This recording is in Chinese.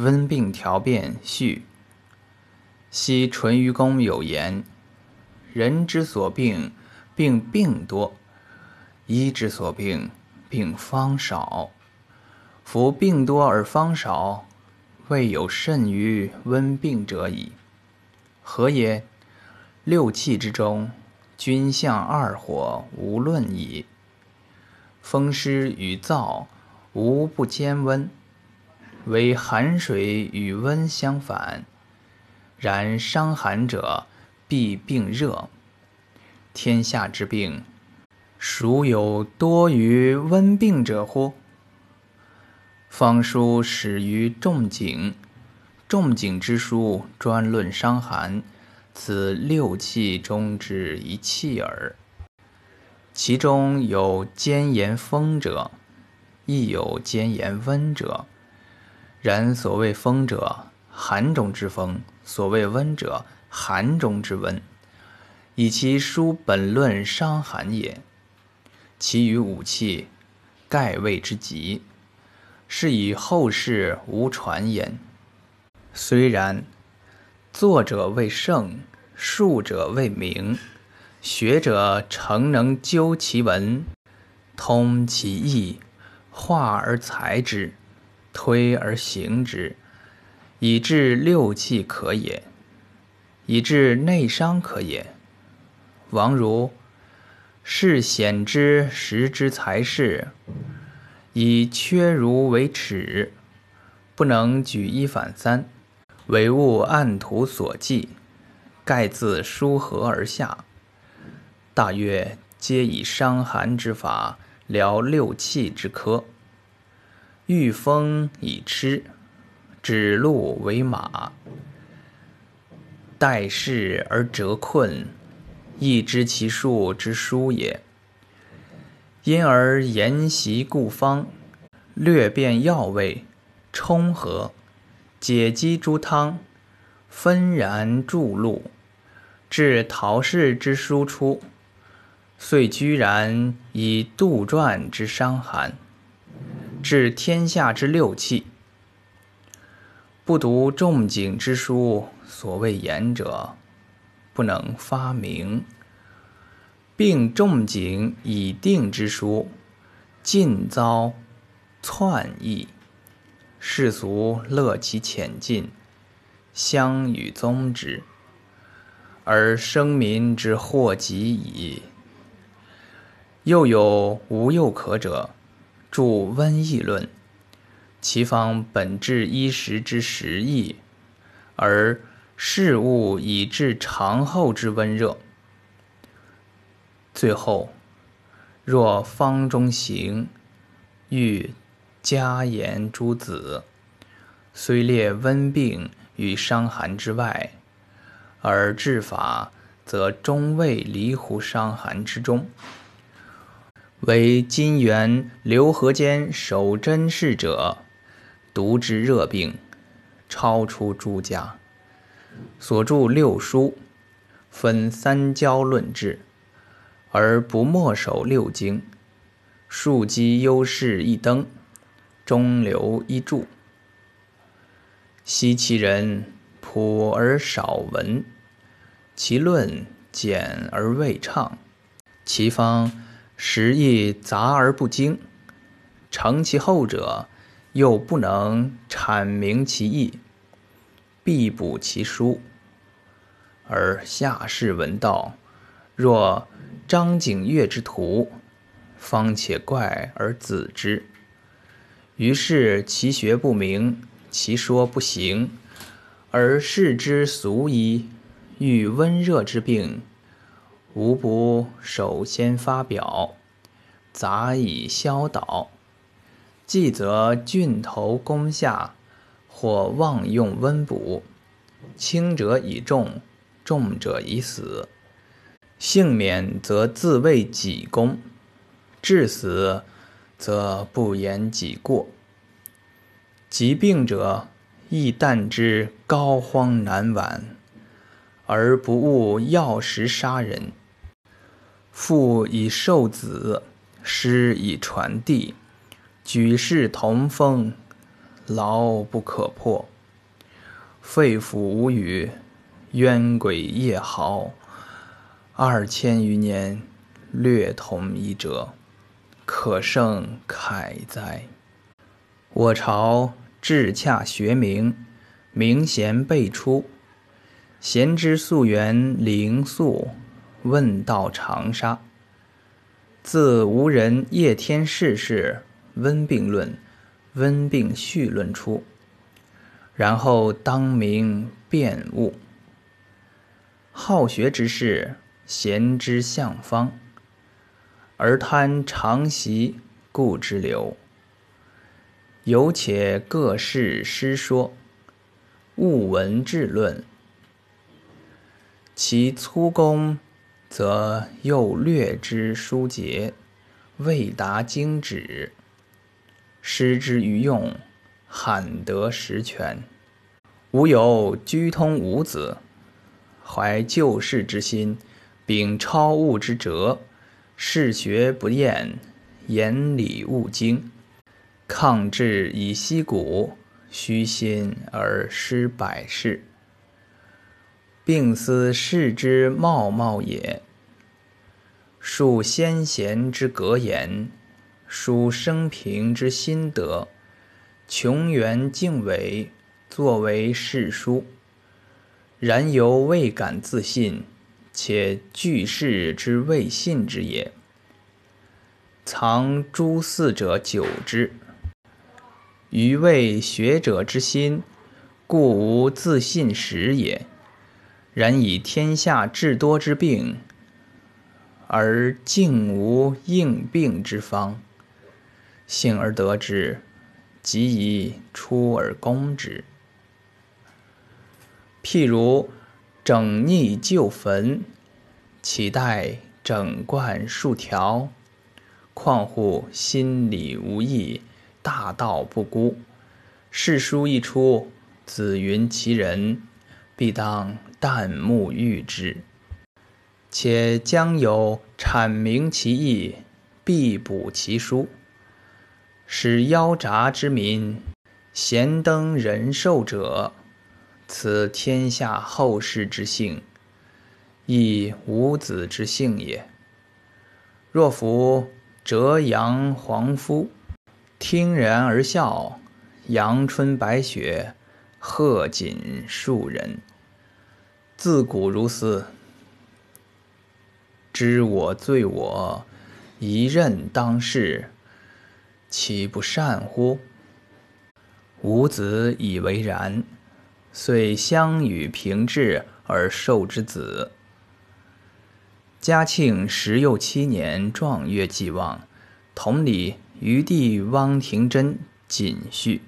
温病调变序。昔淳于公有言：“人之所病，病病多；医之所病，病方少。夫病多而方少，未有甚于温病者矣。何也？六气之中，君相二火，无论矣。风湿与燥，无不兼温，为寒水与温相反。”然伤寒者，必病热。天下之病，孰有多于温病者乎？方书始于仲景，仲景之书专论伤寒，此六气中之一气耳。其中有兼言风者，亦有兼言温者。然所谓风者，寒中之风。所谓温者，寒中之温，以其书本论伤寒也。其余五气，盖谓之极，是以后世无传焉。虽然，作者为圣，述者为明，学者诚能究其文，通其义，化而裁之，推而行之。以治六气可也，以治内伤可也。王如是显之实之才是，以缺如为耻，不能举一反三，唯物按图所记，盖自疏合而下。大约皆以伤寒之法疗六气之科，御风以吃。指鹿为马，待事而折困，亦知其术之书也。因而沿袭故方，略变药味，冲和，解肌诸汤，分然注录，至陶氏之书出，遂居然以杜撰之伤寒，治天下之六气。不读仲景之书，所谓言者，不能发明；并仲景以定之书，尽遭篡译。世俗乐其浅近，相与宗之，而生民之祸及矣。又有无又可者，著《瘟疫论》。其方本治衣食之实意，而事物以治长后之温热。最后，若方中行，欲加言诸子，虽列温病与伤寒之外，而治法则终未离乎伤寒之中。为金元刘和间守真事者。独之热病，超出诸家。所著六书，分三焦论治，而不墨守六经。庶几优势一登，中流一注。昔其人朴而少闻，其论简而未畅，其方时亦杂而不精。成其后者。又不能阐明其意，必补其书，而下士闻道，若张景岳之徒，方且怪而子之。于是其学不明，其说不行，而视之俗矣。遇温热之病，无不首先发表，杂以消导。既则郡头攻下，或妄用温补，轻者以重，重者以死。幸免则自为己功，致死则不言己过。疾病者亦但之膏肓难挽，而不误药食杀人。父以受子，诗以传递。举世同风，牢不可破。肺腑无语，冤鬼夜嚎。二千余年，略同一辙，可胜慨哉！我朝至洽学明，明贤辈出。贤之溯源灵溯，问道长沙。自无人夜天世事，温病论，温病序论出。然后当明辨物。好学之士，贤之向方，而贪常习，故之流。有且各事师说，勿闻志论。其粗工，则又略之书节，未达经旨。失之于用，罕得实权。吾有居通五子，怀救世之心，秉超物之哲，嗜学不厌，言礼勿精，抗志以息鼓，虚心而失百世。并思世之茂茂也。述先贤之格言，书生平之心得，穷源敬伟，作为世书。然犹未敢自信，且惧世之未信之也。藏诸四者久之，余为学者之心，故无自信时也。然以天下至多之病，而竟无应病之方。幸而得之，即以出而攻之。譬如整逆旧坟，岂待整冠数条？况乎心里无益，大道不孤。世书一出，子云其人，必当。旦暮遇之，且将有阐明其意，必补其书，使夭杂之民咸登仁寿者，此天下后世之幸，亦吾子之幸也。若夫折阳黄夫，听然而笑，阳春白雪，贺锦庶人。自古如斯，知我罪我，一任当世，岂不善乎？吾子以为然，遂相与平治而受之子。嘉庆十又七年壮月既望，同理余弟汪廷珍谨序。